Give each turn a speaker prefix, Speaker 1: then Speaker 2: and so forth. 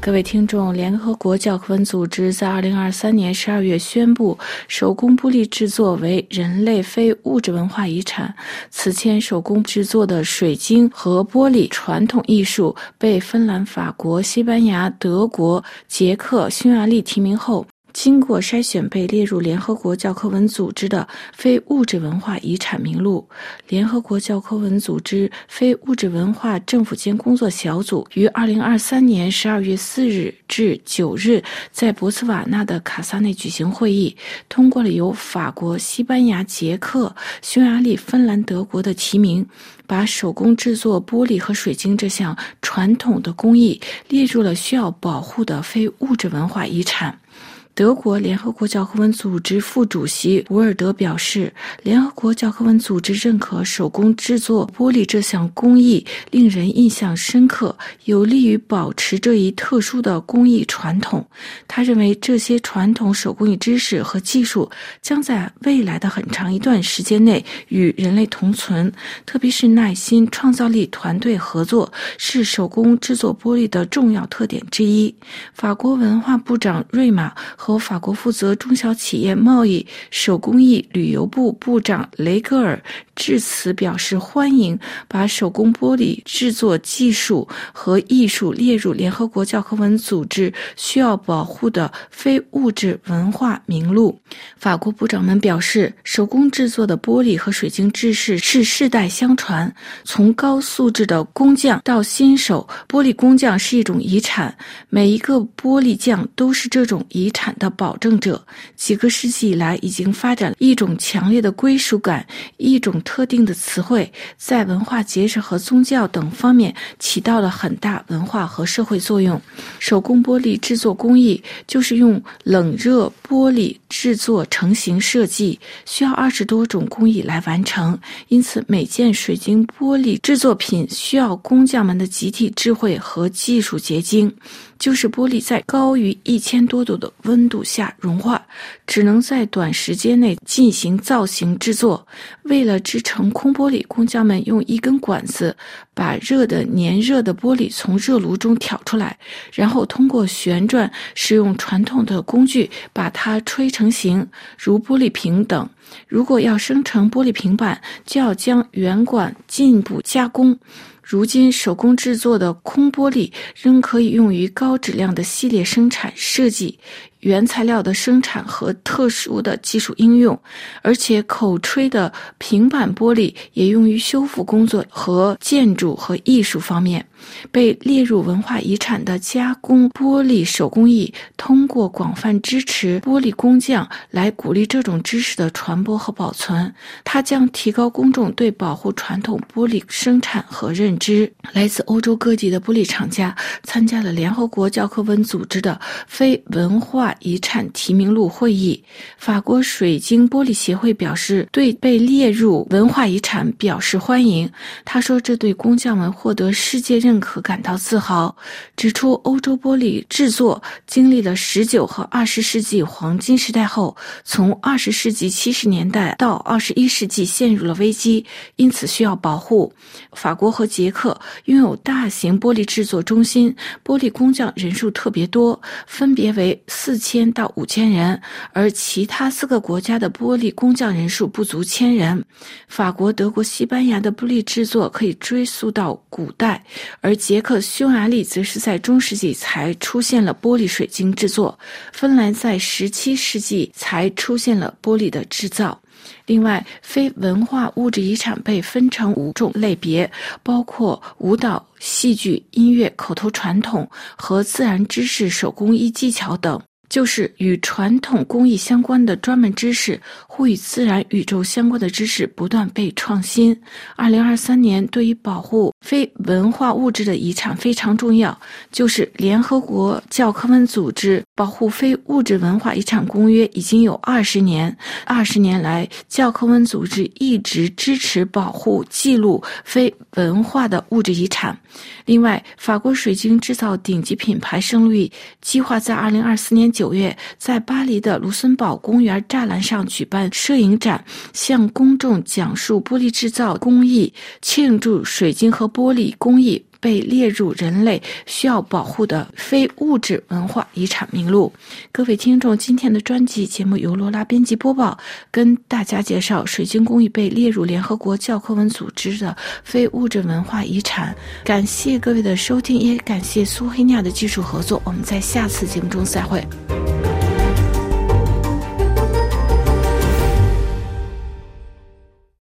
Speaker 1: 各位听众，联合国教科文组织在二零二三年十二月宣布，手工玻璃制作为人类非物质文化遗产。此前，手工制作的水晶和玻璃传统艺术被芬兰、法国、西班牙、德国、捷克、匈牙利提名后。经过筛选，被列入联合国教科文组织的非物质文化遗产名录。联合国教科文组织非物质文化政府间工作小组于二零二三年十二月四日至九日在博茨瓦纳的卡萨内举行会议，通过了由法国、西班牙、捷克、匈牙利、芬兰、德国的提名，把手工制作玻璃和水晶这项传统的工艺列入了需要保护的非物质文化遗产。德国联合国教科文组织副主席伍尔德表示，联合国教科文组织认可手工制作玻璃这项工艺，令人印象深刻，有利于保持这一特殊的工艺传统。他认为，这些传统手工艺知识和技术将在未来的很长一段时间内与人类同存，特别是耐心、创造力、团队合作是手工制作玻璃的重要特点之一。法国文化部长瑞玛和法国负责中小企业贸易、手工艺、旅游部部长雷格尔致辞表示欢迎，把手工玻璃制作技术和艺术列入联合国教科文组织需要保护的非物质文化名录。法国部长们表示，手工制作的玻璃和水晶制式是世代相传，从高素质的工匠到新手，玻璃工匠是一种遗产，每一个玻璃匠都是这种遗产的保证者，几个世纪以来已经发展了一种强烈的归属感，一种特定的词汇，在文化节日和宗教等方面起到了很大文化和社会作用。手工玻璃制作工艺就是用冷热玻璃制作成型设计，需要二十多种工艺来完成，因此每件水晶玻璃制作品需要工匠们的集体智慧和技术结晶。就是玻璃在高于一千多度的温温度下融化，只能在短时间内进行造型制作。为了制成空玻璃，工匠们用一根管子把热的粘热的玻璃从热炉中挑出来，然后通过旋转，使用传统的工具把它吹成形，如玻璃瓶等。如果要生成玻璃平板，就要将圆管进一步加工。如今，手工制作的空玻璃仍可以用于高质量的系列生产设计。原材料的生产和特殊的技术应用，而且口吹的平板玻璃也用于修复工作和建筑和艺术方面。被列入文化遗产的加工玻璃手工艺，通过广泛支持玻璃工匠来鼓励这种知识的传播和保存。它将提高公众对保护传统玻璃生产和认知。来自欧洲各地的玻璃厂家参加了联合国教科文组织的非文化。遗产提名录会议，法国水晶玻璃协会表示对被列入文化遗产表示欢迎。他说：“这对工匠们获得世界认认可感到自豪。”指出欧洲玻璃制作经历了十九和二十世纪黄金时代后，从二十世纪七十年代到二十一世纪陷入了危机，因此需要保护。法国和捷克拥有大型玻璃制作中心，玻璃工匠人数特别多，分别为四。千到五千人，而其他四个国家的玻璃工匠人数不足千人。法国、德国、西班牙的玻璃制作可以追溯到古代，而捷克、匈牙利则是在中世纪才出现了玻璃水晶制作。芬兰在十七世纪才出现了玻璃的制造。另外，非文化物质遗产被分成五种类别，包括舞蹈、戏剧、音乐、口头传统和自然知识、手工艺技巧等。就是与传统工艺相关的专门知识或与自然宇宙相关的知识不断被创新。二零二三年对于保护非文化物质的遗产非常重要，就是联合国教科文组织保护非物质文化遗产公约已经有二十年。二十年来，教科文组织一直支持保护记录非文化的物质遗产。另外，法国水晶制造顶级品牌圣路易计划在二零二四年九月在巴黎的卢森堡公园栅栏上举办摄影展，向公众讲述玻璃制造工艺，庆祝水晶和玻璃工艺被列入人类需要保护的非物质文化遗产名录。各位听众，今天的专辑节目由罗拉编辑播报，跟大家介绍水晶工艺被列入联合国教科文组织的非物质文化遗产。感谢各位的收听，也感谢苏黑尼亚的技术合作。我们在下次节目中再会。